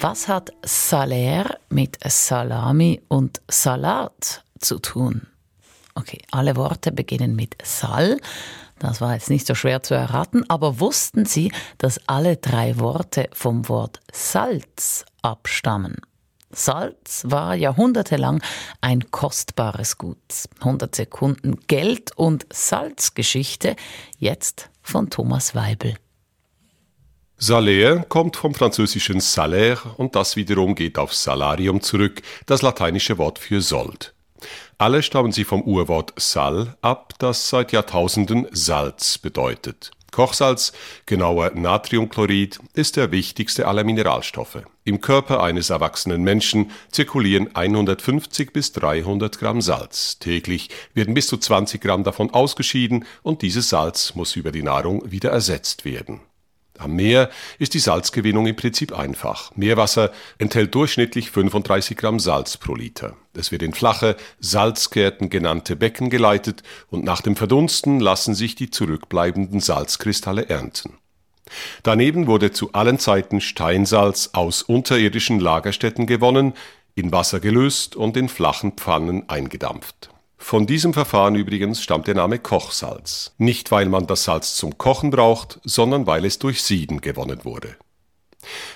Was hat Salär mit Salami und Salat zu tun? Okay, alle Worte beginnen mit Sal. Das war jetzt nicht so schwer zu erraten, aber wussten Sie, dass alle drei Worte vom Wort Salz abstammen? Salz war jahrhundertelang ein kostbares Gut. 100 Sekunden Geld- und Salzgeschichte, jetzt von Thomas Weibel. Salaire kommt vom französischen salaire und das wiederum geht auf Salarium zurück, das lateinische Wort für Sold. Alle stammen sie vom Urwort sal ab, das seit Jahrtausenden Salz bedeutet. Kochsalz, genauer Natriumchlorid, ist der wichtigste aller Mineralstoffe. Im Körper eines erwachsenen Menschen zirkulieren 150 bis 300 Gramm Salz. Täglich werden bis zu 20 Gramm davon ausgeschieden und dieses Salz muss über die Nahrung wieder ersetzt werden. Am Meer ist die Salzgewinnung im Prinzip einfach. Meerwasser enthält durchschnittlich 35 Gramm Salz pro Liter. Es wird in flache, Salzgärten genannte Becken geleitet und nach dem Verdunsten lassen sich die zurückbleibenden Salzkristalle ernten. Daneben wurde zu allen Zeiten Steinsalz aus unterirdischen Lagerstätten gewonnen, in Wasser gelöst und in flachen Pfannen eingedampft. Von diesem Verfahren übrigens stammt der Name Kochsalz. Nicht weil man das Salz zum Kochen braucht, sondern weil es durch Sieden gewonnen wurde.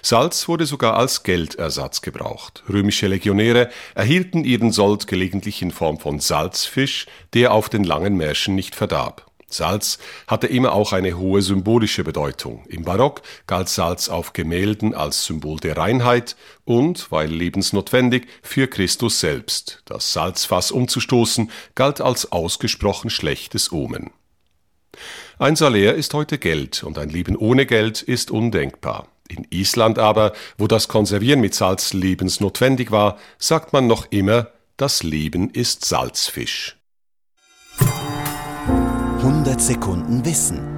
Salz wurde sogar als Geldersatz gebraucht. Römische Legionäre erhielten ihren Sold gelegentlich in Form von Salzfisch, der auf den langen Märschen nicht verdarb. Salz hatte immer auch eine hohe symbolische Bedeutung. Im Barock galt Salz auf Gemälden als Symbol der Reinheit und, weil lebensnotwendig, für Christus selbst. Das Salzfass umzustoßen galt als ausgesprochen schlechtes Omen. Ein Salär ist heute Geld und ein Leben ohne Geld ist undenkbar. In Island aber, wo das Konservieren mit Salz lebensnotwendig war, sagt man noch immer, das Leben ist Salzfisch. 100 Sekunden Wissen.